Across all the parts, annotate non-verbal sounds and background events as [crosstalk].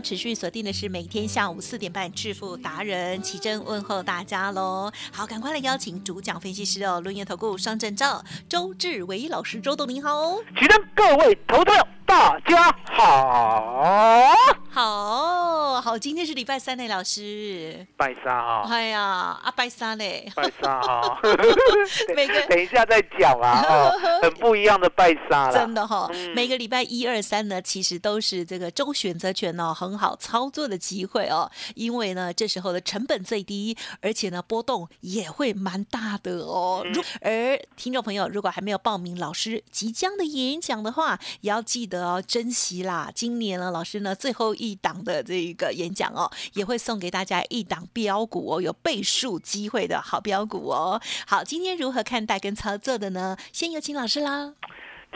持续锁定的是每天下午四点半致富达人奇珍问候大家喽。好，赶快来邀请主讲分析师哦，论业投顾双证照周志伟老师，周董您好哦。请让各位投资大家好，好好，今天是礼拜三呢，老师。拜三哈，哎呀，啊拜三嘞，拜三哈，[laughs] 每个等一下再讲啊，哦，[laughs] 很不一样的拜沙了，真的哈、嗯每个礼拜一二三呢，其实都是这个周选择权哦，很好操作的机会哦。因为呢，这时候的成本最低，而且呢波动也会蛮大的哦。嗯如而听众朋友如果还没有报名老师即将的演讲的话，也要记得哦，珍惜啦。今年呢，老师呢最后一档的这一个演讲哦，也会送给大家一档标股哦，有倍数机会的好标股哦。好，今天如何看待跟操作的呢？先有请老师啦。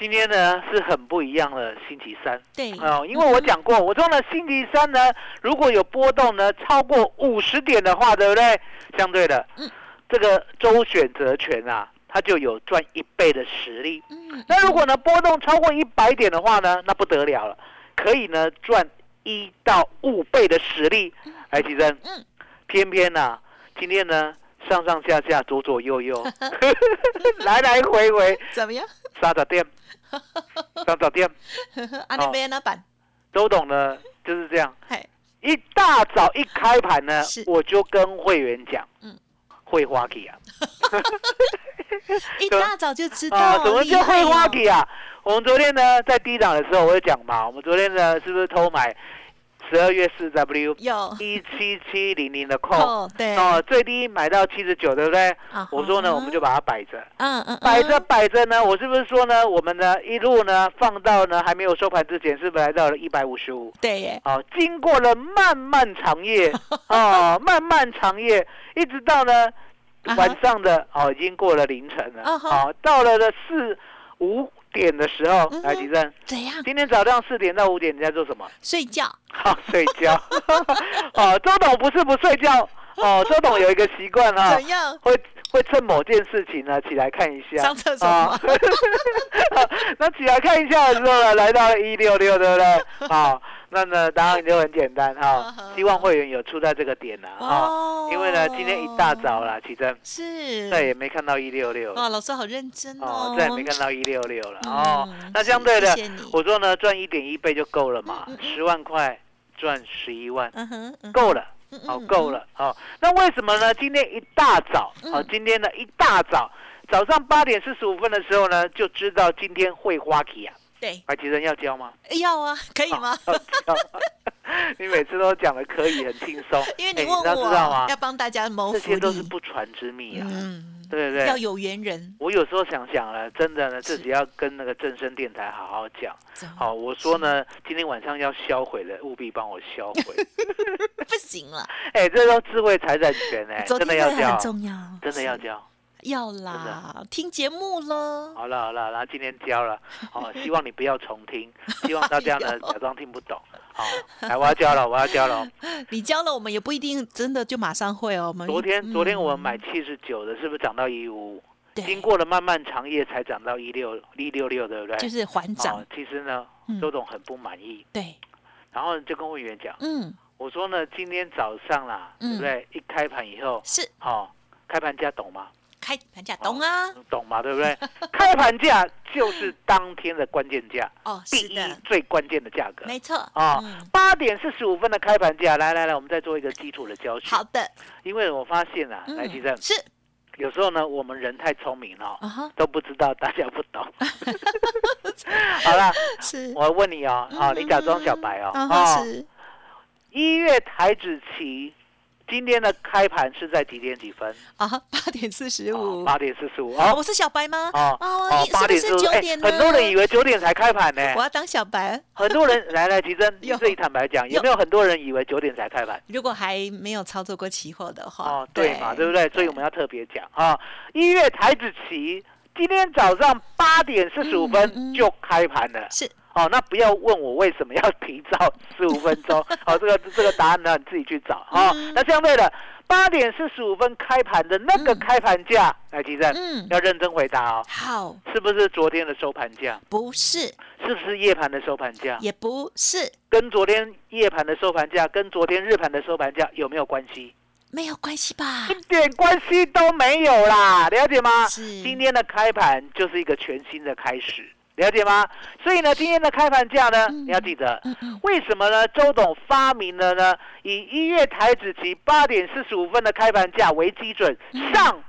今天呢是很不一样的星期三对，哦，因为我讲过，我说呢星期三呢如果有波动呢超过五十点的话，对不对？相对的，嗯这个周选择权啊，它就有赚一倍的实力。嗯，那如果呢波动超过一百点的话呢，那不得了了，可以呢赚一到五倍的实力。来，奇珍，嗯，偏偏呢、今天呢上上下下左左右右，[laughs] 来来回回，怎么样？沙找店，沙找店，啊，那边那板，周董呢就是这样，一大早一开盘呢，我就跟会员讲，嗯。会花旗啊，[laughs] 一大早就知 [laughs] 啊，道，怎么叫会花哦旗啊？我们昨天呢在低档的时候我就讲嘛，我们昨天呢是不是偷买十二月四 W 有一七七零零的扣？扣，对，哦，最低买到七十九，对不对？啊我说呢，哈我们就把它摆着，嗯嗯，摆着嗯摆着呢，我是不是说呢，我们呢一路呢放到呢还没有收盘之前，是不是来到了一百五十五？对耶，哦，经过了漫漫长夜，[laughs] 哦，漫漫长夜，一直到呢晚上的哦，已经过了凌晨了，哦，到了的四五点的时候来吉正，怎样？今天早上四点到五点你在做什么？睡觉，[laughs] 好，睡觉。[laughs] 哦，周董不是不睡觉，哦，周董有一个习惯啊、怎样？会会趁某件事情呢起来看一下，上厕所。啊。[laughs] 吗？那起来看一下的时候呢，来到了一六六，对不对？好，那呢答案就很简单哈、嗯哼希望会员有出在这个点呢啊、哦。因为呢今天一大早啦，启真。是，再也没看到一六六。哦，老师好认真哦。哦，，再也没看到一六六了哦。嗯。那相对的我说呢赚一点一倍就够了嘛十万块赚十一万，嗯哼，嗯够了。嗯好，哦够了。好，那为什么呢？今天一大早，好，嗯今天呢一大早，早上八点四十五分的时候呢，就知道今天会花旗啊。对，白旗人要教吗？要啊，可以吗？[laughs] 你每次都讲的可以，很轻松。因为你哎问我要知道吗要？帮大家谋福这些都是，不传之秘啊，嗯，对不对？要有缘人。我有时候想想了，真的呢，自己要跟那个正声电台好好讲。好，我说呢，今天晚上要销毁的，务必帮我销毁。[laughs] 不行了，[laughs] 哎，这都智慧财产权哎，昨真的要教天那个很，重要，真的要是教。要啦，听节目了。好了好了，然后今天教了，哦，[laughs] 希望你不要重听，希望大家呢假装听不懂。好，来我要教了，我要教了哦。[laughs] 你教了我们也不一定真的就马上会哦。我们昨天昨天我们买嗯七十九的，是不是涨到一五五？对经过了漫漫长夜才涨到一六一六六，对不对？就是还涨哦，，其实呢嗯，周董很不满意，对，然后就跟会员讲，嗯，我说呢，今天早上啦，对嗯不对？一开盘以后，是好，开盘价懂吗？开盘价懂啊？懂嘛？对不对？[laughs] 开盘价就是当天的关键价，哦，第一，最关键的价格。没错。啊嗯，八点四十五分的开盘价，来来来，我们再做一个基础的教学。好，的，因为我发现啊，嗯来吉正，是有时候呢，我们人太聪明了、都不知道大家不懂。[laughs] 好了，是我问你哦，好、嗯你假装小白哦。哦，一月台子期今天的开盘是在几点几分？啊，八点四十五。八点四十五。哦哦我是小白吗？哦哦，八点四十五。九点呢？很多人以为九点才开盘呢。我要当小白。很多人来来，吉珍，你有自己坦白讲，有有没有很多人以为九点才开盘？如果还没有操作过期货的话，哦，对嘛，对不对？所以我们要特别讲啊，一月台子期今天早上八点四十五分就开盘了。是哦，那不要问我为什么要提早十五分钟。哦，这个这个答案呢，你自己去找啊、嗯那相对的，八点四十五分开盘的那个嗯开盘价，来，吉正、嗯，要认真回答哦，好，是不是昨天的收盘价？不是，是不是夜盘的收盘价？也不是，跟昨天夜盘的收盘价，跟昨天日盘的收盘价有没有关系？没有关系吧一？点关系都没有啦，了解吗？是今天的开盘就是一个全新的开始，了解吗？所以呢，今天的开盘价呢，嗯你要记得，为什么呢？周董发明了呢，以一月台子期八点四十五分的开盘价为基准，嗯上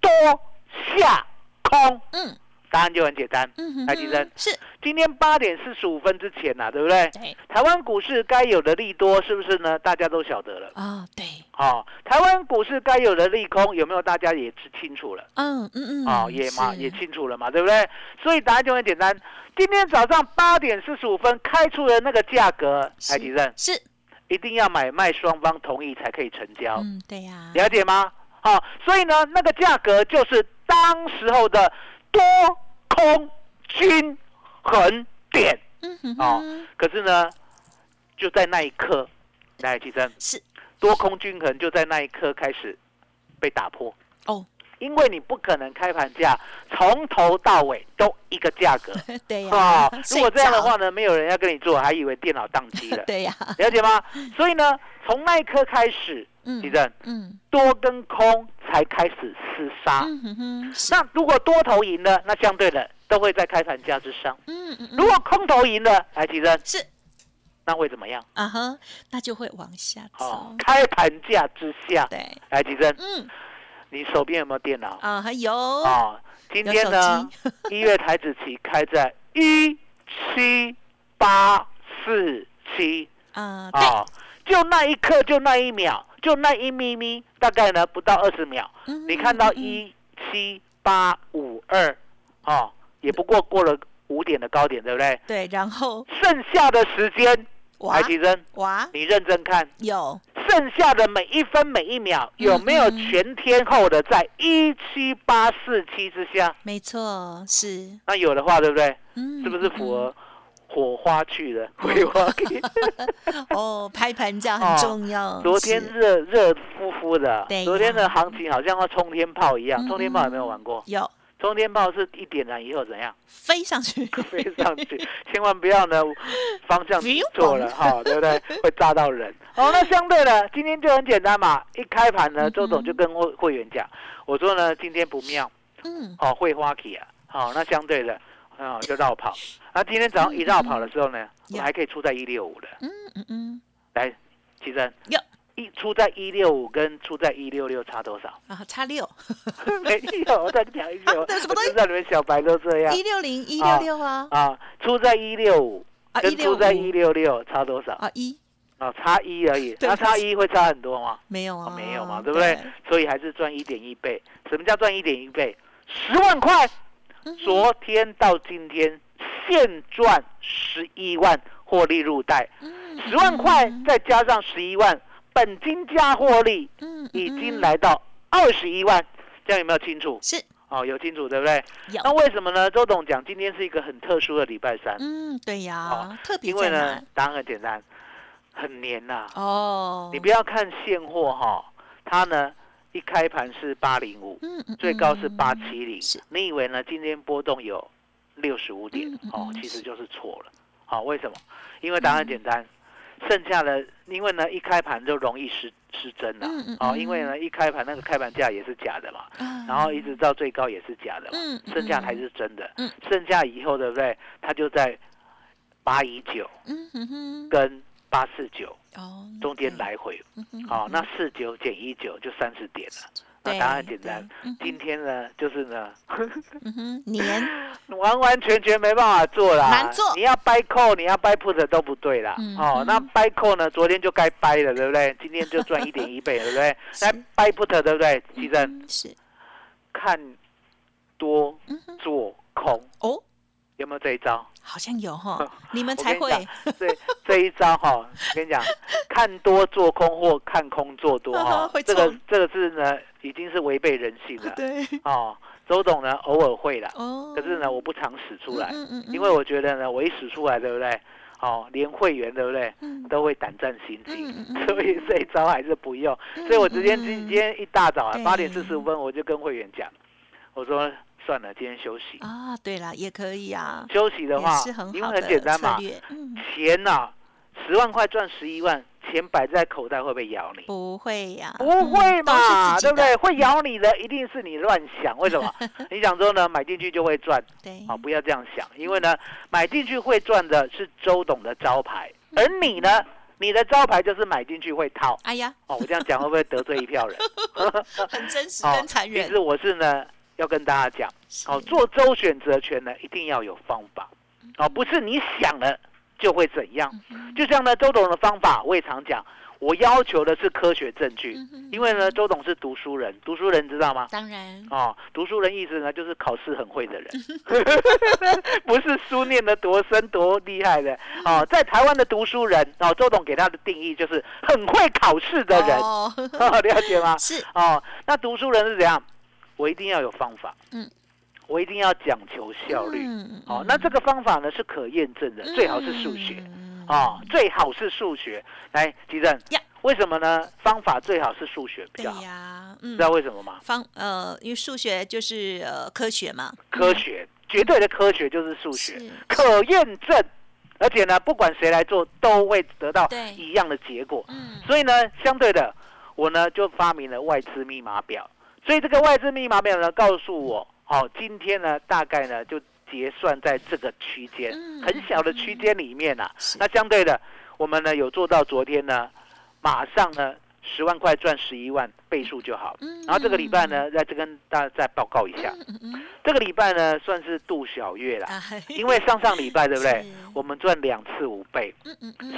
多下空，嗯答案就很简单。嗯哼来吉珍是，今天八点四十五分之前呐、啊对不对？对，台湾股市该有的利多是不是呢？大家都晓得了。哦，对，好、台湾股市该有的利空有没有？大家也知清楚了。嗯嗯嗯，哦、也嘛也清楚了嘛，对不对？所以答案就很简单。今天早上八点四十五分开出的那个价格，是台积电是，一定要买卖双方同意才可以成交，嗯，对呀，了解吗？好、所以呢，那个价格就是当时候的多空均衡点。嗯哼哦，可是呢，就在那一刻，来，齐珍，是多空均衡就在那一刻开始被打破。哦，因为你不可能开盘价从头到尾都一个价格 [laughs] 对呀啊。，如果这样的睡话呢，没有人要跟你做，还以为电脑宕机，了，[laughs] 对呀，了解吗？所以呢，从那一刻开始，嗯地震。嗯。多跟空才开始厮杀。嗯哼哼，那如果多头赢了，那相对的都会在开盘价之上；嗯嗯如果空头赢了，来，地震。是。那会怎么样？啊哈，那就会往下哦走，，开盘价之下，对，来，地震，嗯。你手边有没有电脑？啊，还有。哦，今天呢，[laughs] 一月台子期开在一七八四七。啊，对，啊，就那一刻，就那一秒，就那一咪咪，大概呢不到二十秒，嗯你看到一七八五二，哦，也不过过了五点的高点，对不对？对，然后剩下的时间，哇台积生，哇你认真看，有剩下的每一分每一秒有没有全天候的在一七八四七之下？没错，是，那有的话，对不对？嗯，是不是符合火花去的葵花去？嗯？[laughs] 哦，拍盘价哦很重要。昨天是热热乎乎的，昨天的行情好像要冲天炮一样。嗯冲天炮有没有玩过？有冲天炮是一点燃以后怎样飞上去，飞上去？千万不要呢方向错了哈，对不对？[laughs] 会炸到人。哦，那相对的，今天就很简单嘛。一开盘呢，嗯周总就跟会会员讲，我说呢今天不妙，嗯，哦，会花期啊。好，那相对的，啊就绕跑。那今天早上一绕跑的时候呢，我有还可以出在一六五的。嗯嗯嗯，来，其实有一出在一六五跟出在一六六差多少？啊，差六，[laughs] 没有，我再讲一句，[laughs] 我那什么东西知道你们小白都这样一六零一六六啊，啊。出在一六五啊跟出在一六六差多少？啊一啊，差一而已。对那差一会差很多吗？没有啊，哦没有嘛，对不对？所以还是赚一点一倍。什么叫赚一点一倍？十万块，嗯昨天到今天现赚十一万获利入袋，嗯十万块再加上十一万，本金加获利嗯已经来到二十一万，这样有没有清楚？是。哦，有清楚对不对？有。那为什么呢？周董讲今天是一个很特殊的礼拜三，嗯，对呀哦，特别因为呢答案很简单，很黏呐、哦，你不要看现货哈、它呢一开盘是八零五，最高是嗯八七零，你以为呢？今天波动有六十五点哦嗯，其实就是错了。好，为什么？因为答案简单，剩下的因为呢一开盘就容易失失真了。哦，嗯因为呢一开盘那个开盘价也是假的嘛，啊然后一直到最高也是假的嘛，剩下才是真的嗯。剩下以后对不对？它就在八一九跟八四九哦中间来回。好，那四九减一九就三十点了。那答案简单。今天呢，就是呢，[laughs] 年 [laughs] 完完全全没办法做啦，难做你要掰扣，你要掰 put 都不对啦。嗯哦嗯，那掰扣呢，昨天就该掰了，对不对？今天就赚一点一倍，对不对？[laughs] 是那掰 put 对不对？其实嗯是看多做空，哦，有没有这一招？好像有哈，你们才会。这这一招哈，我跟你讲，[laughs] 看多做空或看空做多哈会，这个这个是呢，已经是违背人性了。[laughs] 对。哦，周董呢偶尔会啦，哦，可是呢我不常使出来，嗯嗯嗯因为我觉得呢我一使出来，对不对？哦，连会员对不对？嗯。都会胆战心惊，[laughs] 所以这一招还是不用。嗯所以我直接今嗯。今天一大早啊八点四十五分我就跟会员讲，我说算了，今天休息。啊，对了，也可以啊，休息的话因为很简单嘛钱呐、十万块赚十一万，钱摆在口袋会不会咬你？不会呀，不会嘛，对不对？会咬你的一定是你乱想，为什么？[laughs] 你想说呢，买进去就会赚对，啊？不要这样想，因为呢，买进去会赚的是周董的招牌，而你呢，你的招牌就是买进去会套。哎呀，哦，我这样讲会不会得罪一票人？[laughs] 很真实哦跟残忍其实，我是呢，要跟大家讲，哦，做周选择权呢，一定要有方法，哦，不是你想了就会怎样。嗯就像呢，周董的方法，我也常讲，我要求的是科学证据，因为呢，周董是读书人，读书人知道吗？当然，哦，读书人意思呢，就是考试很会的人，[laughs] [laughs] 不是书念得多深多厉害的。哦。在台湾的读书人，哦，周董给他的定义就是很会考试的人，哦。[laughs] 哦、了解吗？是。哦，那读书人是怎样？我一定要有方法，嗯，我一定要讲求效率。嗯哦，那这个方法呢是可验证的，最好是数学。嗯哦，最好是数学。来，吉正呀，为什么呢？方法最好是数学比较好，呀，嗯知，道为什么吗？方呃，因为数学就是呃科学嘛，科学，绝对的科学就是数学，可验证，而且呢，不管谁来做，都会得到对一样的结果。嗯，所以呢，相对的，我呢就发明了外资密码表。所以这个外资密码没有呢，告诉我，好、今天呢大概呢就结算在这个区间，嗯很小的区间里面啊。那相对的，我们呢有做到昨天呢，马上呢十万块赚十一万倍数就好。嗯然后这个礼拜呢，在这跟大家再报告一下，这个礼拜呢算是度小月啦，啊，因为上上礼拜对不对？[laughs] 我们赚两次五倍，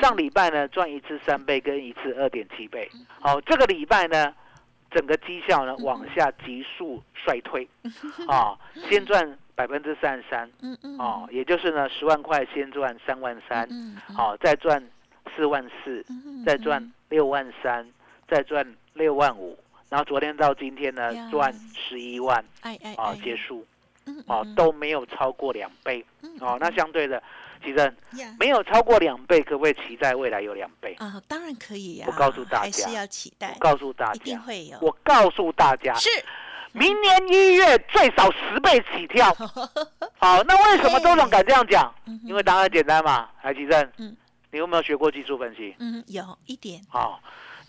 上礼拜呢赚一次三倍跟一次二点七倍。好、这个礼拜呢，整个绩效呢往下急速衰退，[laughs] 啊、先赚百分之三十三，嗯嗯哦，也就是呢十万块先赚三万三，好、再赚四万四，嗯再赚六万三，再赚六万五，然后昨天到今天呢呀。赚十一万啊哎。结束嗯哦嗯。都没有超过两倍嗯哦，那相对的，其实呀没有超过两倍，可不可以期待未来有两倍？啊，当然可以呀，我告诉大还是家要期待我，告诉大一定家，会有，我告诉大家，是明年一月最少十倍起跳。[laughs] 好，那为什么周总敢这样讲？嗯因为答案简单嘛，来奇正，嗯你有没有学过技术分析？嗯有一点好，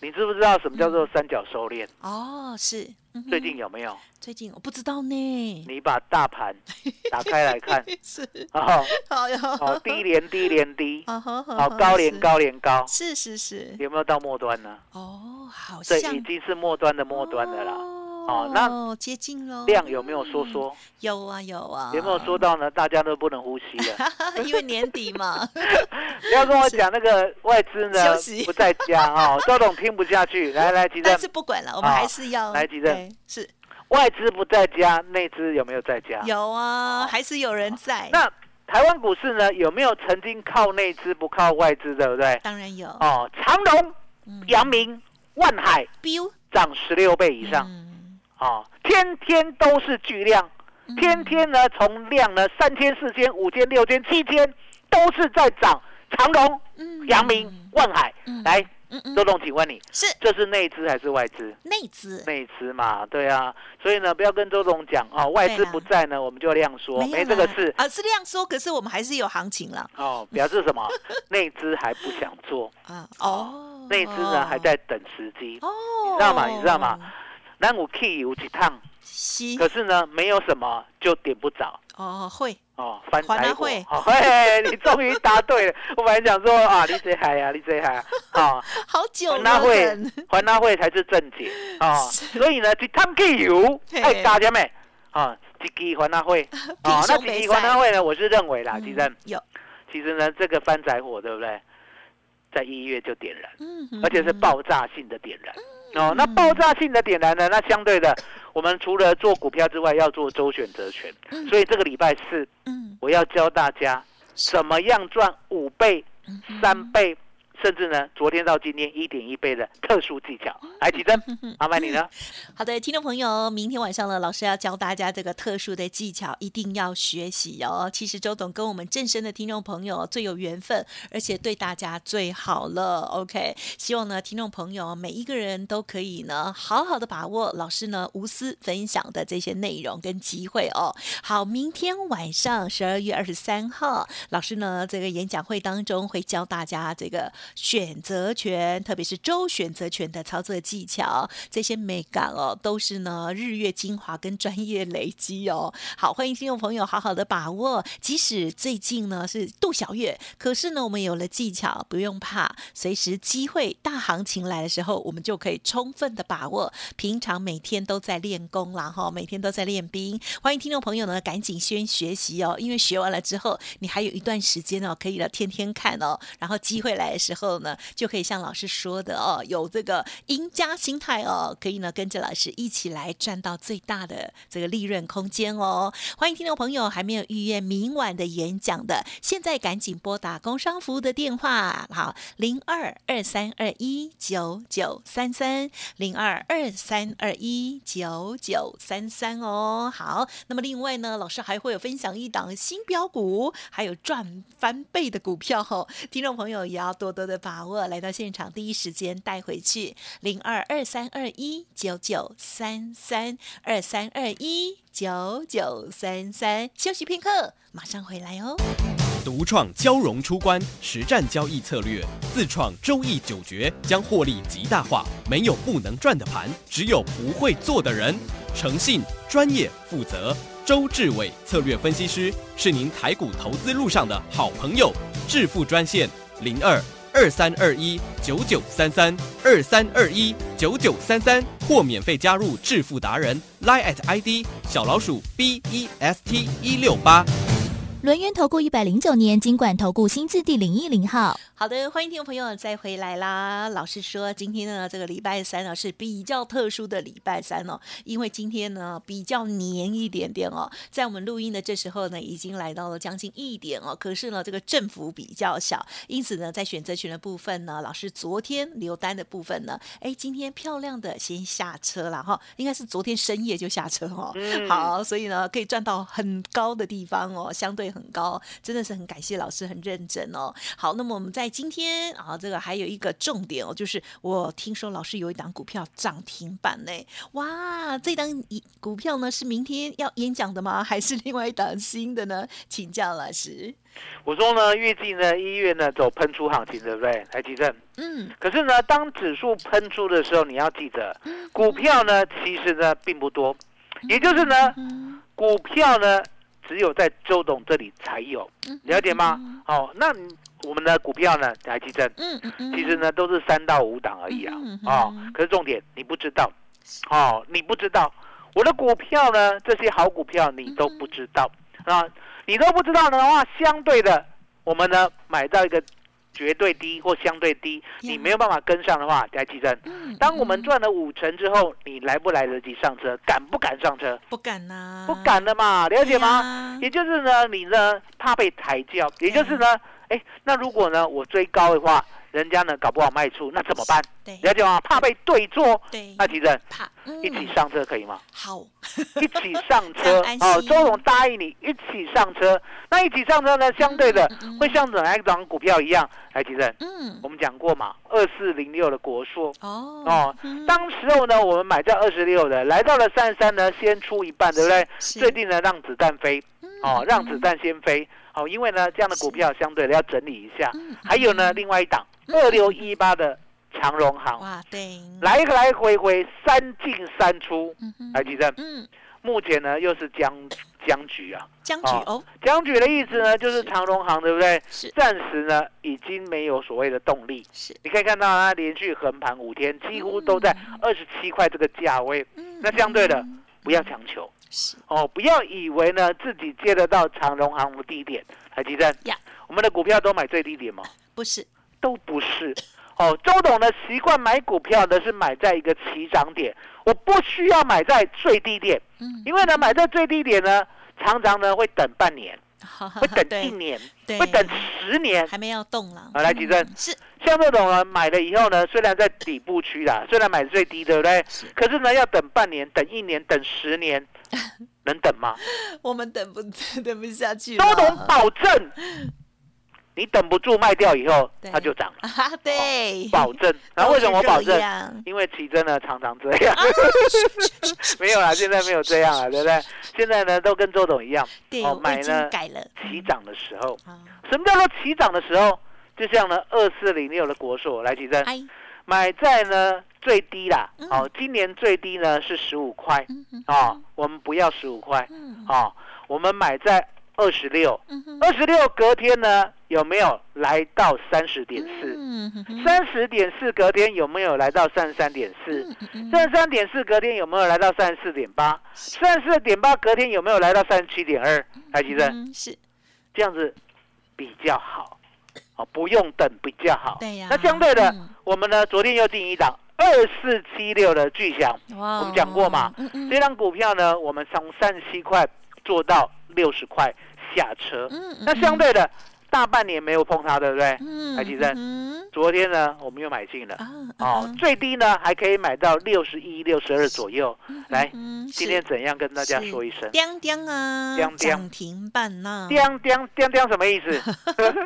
你知不知道什么叫做三角收敛？哦，是，嗯最近有没有？最近我不知道呢，你把大盘 [laughs] 打开来看，是，哦。好哟，哦，低连低连低，好高连，高连高，是是是，有没有到末端呢？哦，好这像已经是末端的末端的啦。哦那接近喽，量有没有缩缩？有啊有啊，有没有说到呢？大家都不能呼吸了。[laughs] 因为年底嘛，[laughs] 不要跟我讲那个外资呢不在家哦，[laughs] 周董听不下去。来来，吉正但，是不管了，我们还是要来吉正是外资不在家，内资有没有在家？有啊，还是有人在，那台湾股市呢，有没有曾经靠内资不靠外资，对不对？当然有，哦，长隆、嗯阳明、万海涨十六倍以上，嗯哦，天天都是巨量，嗯。天天呢从量呢三天、四天、五天、六天、七天都是在涨。长隆、嗯。阳明、万海，嗯。来，周总，请问你，是。这是内资还是外资？内资，内资嘛，对啊，所以呢，不要跟周总讲哦，外资不在呢，我们就量说，有没这个啦事。啊，是这样说，可是我们还是有行情了哦，表示什么？[laughs] 内资还不想做，啊，哦，内资呢还在等时机。哦，你知道吗？你知道吗？南五 K 有几趟，西可是呢，没有什么就点不着。哦会。哦，翻还台火。拿会，哦，嘿，你终于答对了。[laughs] 我本来想说啊，你最嗨啊，你最嗨啊，哦，好久了，会等，还拿会才是正解。哦。所以呢，一趟汽油，哎，大家们，啊，一支还那会，[laughs] 哦，那几支还那会呢？我是认为啦，嗯其实有，其实呢，这个翻仔火，对不对？在一月就点燃，嗯而且是爆炸性的点燃。哦，那爆炸性的点燃呢？那相对的，我们除了做股票之外，要做周选择权。嗯所以这个礼拜四，嗯我要教大家怎么样赚五倍、嗯三倍，甚至呢，昨天到今天一点一倍的特殊技巧。来，吉珍，[laughs] 麻烦你了。[laughs] 好的，听众朋友，明天晚上呢，老师要教大家这个特殊的技巧，一定要学习哦。其实周董跟我们正身的听众朋友最有缘分，而且对大家最好了。OK，希望呢，听众朋友每一个人都可以呢，好好的把握老师呢无私分享的这些内容跟机会哦。好，明天晚上十二月二十三号，老师呢这个演讲会当中会教大家这个选择权，特别是周选择权的操作技巧，这些美感哦，都是呢日月精华跟专业累积哦。好，欢迎听众朋友好好的把握，即使最近呢是度小月，可是呢我们有了技巧，不用怕，随时机会大行情来的时候，我们就可以充分的把握。平常每天都在练功啦哈，每天都在练兵。欢迎听众朋友呢赶紧先学习哦，因为学完了之后，你还有一段时间哦，可以了天天看哦，然后机会来的时候后呢，就可以像老师说的哦，有这个赢家心态哦，可以呢跟着老师一起来赚到最大的这个利润空间哦。欢迎听众朋友还没有预约明晚的演讲的，现在赶紧拨打工商服务的电话，好，零二二三二一九九三三零二二三二一九九三三哦。好，那么另外呢，老师还会有分享一档新标股，还有赚翻倍的股票哦，听众朋友也要多多的的把握，来到现场第一时间带回去，零二二三二一九九三三二三二一九九三三，休息片刻，马上回来哦。独创交融出关实战交易策略，自创周易九诀，将获利极大化。没有不能赚的盘，只有不会做的人。诚信、专业、负责，周志伟策略分析师是您台股投资路上的好朋友。致富专线零二二三二一九九三三二三二一九九三三，或免费加入致富达人 Line at ID 小老鼠 B E S T 一六八。轮源投顾一百零九年金管投顾新字第零一零号，好的，欢迎听众朋友再回来啦。老师说，今天呢，这个礼拜三呢是比较特殊的礼拜三哦，因为今天呢比较黏一点点哦，在我们录音的这时候呢，已经来到了将近一点哦，可是呢，这个振幅比较小，因此呢，在选择权的部分呢，老师昨天留单的部分呢，哎，今天漂亮的先下车了哈，应该是昨天深夜就下车哦。嗯。好，所以呢，可以赚到很高的地方哦，相对很高，真的是很感谢老师，很认真哦。好，那么我们在今天啊，这个还有一个重点哦，就是我听说老师有一档股票涨停板呢，哇，这档一股票呢是明天要演讲的吗？还是另外一档新的呢？请教老师。我说呢，预计呢一月呢走喷出行情，对不对？台积电。嗯，可是呢，当指数喷出的时候，你要记得，股票呢其实呢并不多，也就是呢，股票呢只有在周董这里才有，了解吗？哦，那我们的股票呢，台积电，嗯其实呢都是三到五档而已啊嗯，哦，可是重点你不知道，哦，你不知道我的股票呢，这些好股票你都不知道啊，你都不知道的话，相对的，我们呢买到一个绝对低或相对低，你没有办法跟上的话，台积电，嗯当我们赚了五成之后，你来不来得及上车，敢不敢上车？不敢呐，不敢的嘛，了解吗？吗？也就是呢，你呢怕被抬轿，也就是呢，哎，那如果呢我追高的话，人家呢搞不好卖出，那怎么办？对。了解吗？怕被对坐，对，那其实怕一起上车可以吗？好，[laughs] 一起上这车 [laughs] 哦，周总答应你一起上车，那一起上车呢，相对的嗯嗯。嗯会像哪一档股票一样？来，提振。嗯，我们讲过嘛，二四零六的国硕。哦哦嗯。当时候呢，我们买在二十六的，来到了三十三呢，先出一半，对不对？最近呢，让子弹飞，哦，让子弹先飞，哦，因为呢，这样的股票相对的要整理一下。嗯还有呢，另外一档二六一八的长荣行，哇，对，来来回回三进三出，来，其实嗯，目前呢又是僵僵局啊。僵局哦，僵局的意思呢，就是长荣行，对不对？是。暂时呢已经没有所谓的动力。是，你可以看到它连续横盘五天，几乎都在二十七块这个价位。嗯那相对的，不要强求。是哦，不要以为呢自己接得到长荣航空低点。台积电呀，我们的股票都买最低点吗？[laughs] 不是？都不是。哦，周董呢习惯买股票呢是买在一个起涨点，我不需要买在最低点，嗯，因为呢买在最低点呢，常常呢会等半年，会等一年，对，会等十年。还没要动了。好来吉正嗯是像这种呢买了以后呢，虽然在底部区啦，[laughs] 虽然买最低，对不对？可是呢要等半年、等一年、等十年，[laughs] 能等吗？我们等不等不下去了。周董保证，你等不住卖掉以后，它就涨了，[laughs] 啊，对，保证。[laughs] 然后为什么我保证？因为奇珍呢常常这样，[laughs] 没有啦，现在没有这样了，对不对？现在呢都跟周董一样，对，哦我已经买呢改了。起涨的时候，啊，什么叫做起涨的时候？就像呢二四零六的国硕来，奇珍。哎，买在呢最低啦，嗯。哦，今年最低呢是十五块，嗯嗯哦，我们不要十五块，嗯。哦，我们买在二十六，二十六隔天呢有没有来到三十点四？三十点四隔天有没有来到三十三点四？三十三点四隔天有没有来到三十四点八？三十四点八隔天有没有来到三十七点二？台积是，这样子比较好，哦，不用等比较好。对呀。那相对的，嗯我们呢昨天又定一档二四七六的巨响，哇，我们讲过嘛嗯嗯这张股票呢，我们从三十七块做到六十块下车。嗯，那相对的，大半年没有碰它，对不对？嗯，台积电嗯昨天呢，我们又买进了。啊哦，最低呢还可以买到六十一、六十二左右。来，嗯今天怎样跟大家是说一声？叮叮啊，叮叮涨停板呐，叮叮叮叮什么意思？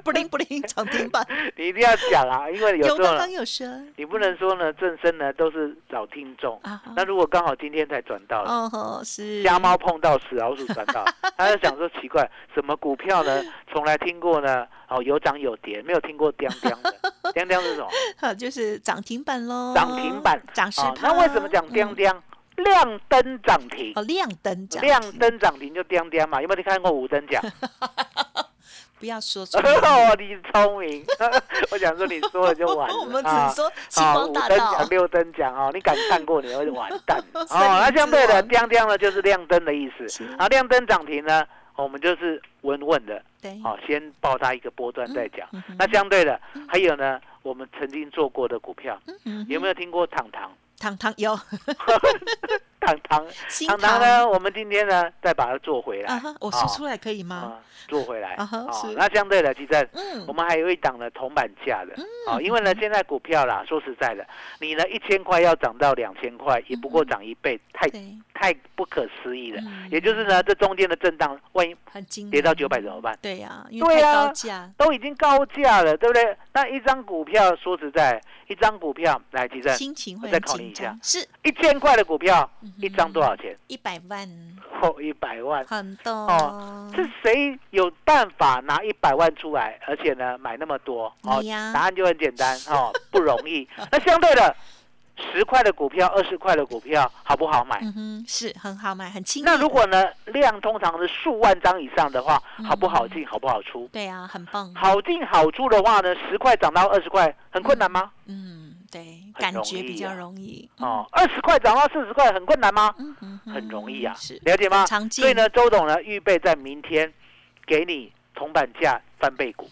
不 [laughs] 灵不灵，[laughs] 涨停板。你一定要讲啊，因为有时候呢有刚刚，有说你不能说呢正身呢都是找听众。啊，那如果刚好今天才转到了，哦吼是瞎猫碰到死老鼠转到，他就想说奇怪，什么股票呢？从来听过呢？哦，有涨有跌，没有听过叮叮的。叮叮是什么？[laughs] 好，就是涨停板喽，涨停板哦，涨十哦。那为什么讲叮嗯？叮？亮灯涨停。哦，亮灯涨停，亮灯涨停就叮叮嘛，有没有看过五等奖？[laughs] 不要说出来。哦，你聪明，[laughs] 我想说你说了就完了。我们只啊说星啊，光大道奖、。六等奖哦，你敢看过你会完蛋哦。那相对的，之叮叮呢就是亮灯的意思是。啊，亮灯涨停呢，我们就是稳稳的，对，哦，先报它一个波段再讲。嗯那相对的，还有呢，我们曾经做过的股票，嗯有没有听过糖糖？糖糖有 [laughs] 糖糖新糖糖呢，我们今天呢再把它做回来。啊，我说出来可以吗？啊，做回来。啊哦那相对的，其实嗯。我们还有一档的铜板价的。啊，因为呢，现在股票啦，说实在的，你呢一千块要涨到两千块，也不过涨一倍，太，太不可思议了。嗯。也就是呢，这中间的震荡，万一跌到人900怎么办？对呀，因为太对啊高价，都已经高价了，对不对？那一张股票，说实在，一张股票来，其实心情会我再考虑一下，是。一千块的股票，嗯一张多少钱？一百万，哦，一百万。很多哦是谁有办法拿一百万出来，而且呢买那么多？哦答案就很简单 [laughs] 哦，不容易。[laughs] 那相对的，十块的股票、二十块的股票好不好买？嗯哼，是很好买，很轻易那。如果呢量通常是数万张以上的话，嗯好不好进，好不好出？对啊，很棒，好进好出的话呢，十块涨到二十块，很困难吗？嗯，感觉比较容易，哦，二十块涨到四十块，很困难吗？嗯嗯，很容易啊是，了解吗？所以呢，周董呢预备在明天给你铜板价翻倍股，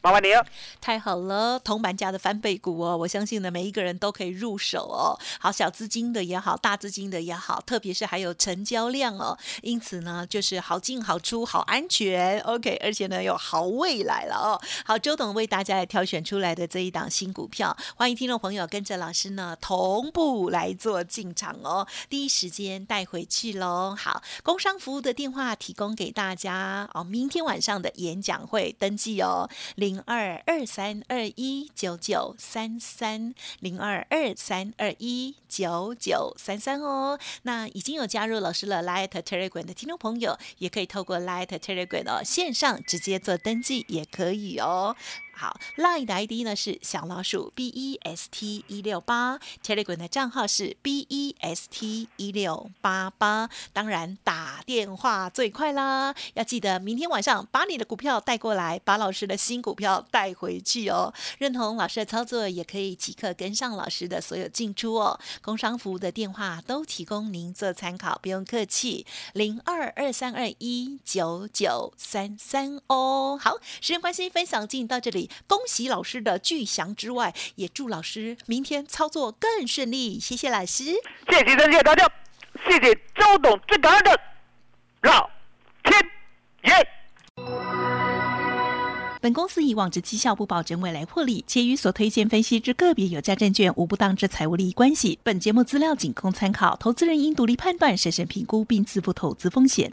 麻烦你了。太好了，铜板价的翻倍股哦，我相信呢，每一个人都可以入手哦。好，小资金的也好，大资金的也好，特别是还有成交量哦，因此呢，就是好进好出，好安全，OK，而且呢有好未来了哦。好，周董为大家来挑选出来的这一档新股票，欢迎听众朋友跟着老师呢同步来做进场哦，第一时间带回去喽。好，工商服务的电话提供给大家哦，明天晚上的演讲会登记哦，零二二三二一九九三三零二二三二一九九三三哦。那已经有加入老师的 Light Telegram 的听众朋友，也可以透过 Light Telegram 哦线上直接做登记也可以哦。好，Line 的 ID 呢是小老鼠 B E S T 一六八，Telegram 的账号是 B E S T 一六八八。当然打电话最快啦，要记得明天晚上把你的股票带过来，把老师的新股票带回去哦。认同老师的操作，也可以即刻跟上老师的所有进出哦。工商服务的电话都提供您做参考，不用客气，零二二三二一九九三三哦。好，时间关系，分享进到这里，恭喜老师的巨祥之外，也祝老师明天操作更顺利。谢谢老师。谢谢，谢谢大家，谢谢周董最感恩的老天爷。本公司以往之绩效不保证未来获利，且与所推荐分析之个别有价证券无不当之财务利益关系。本节目资料仅供参考，投资人应独立判断、审慎评估并自负投资风险。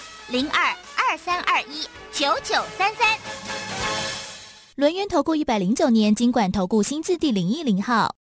零二二三二一九九三三。轮源投顾一百零九年经管投顾新字第零一零号。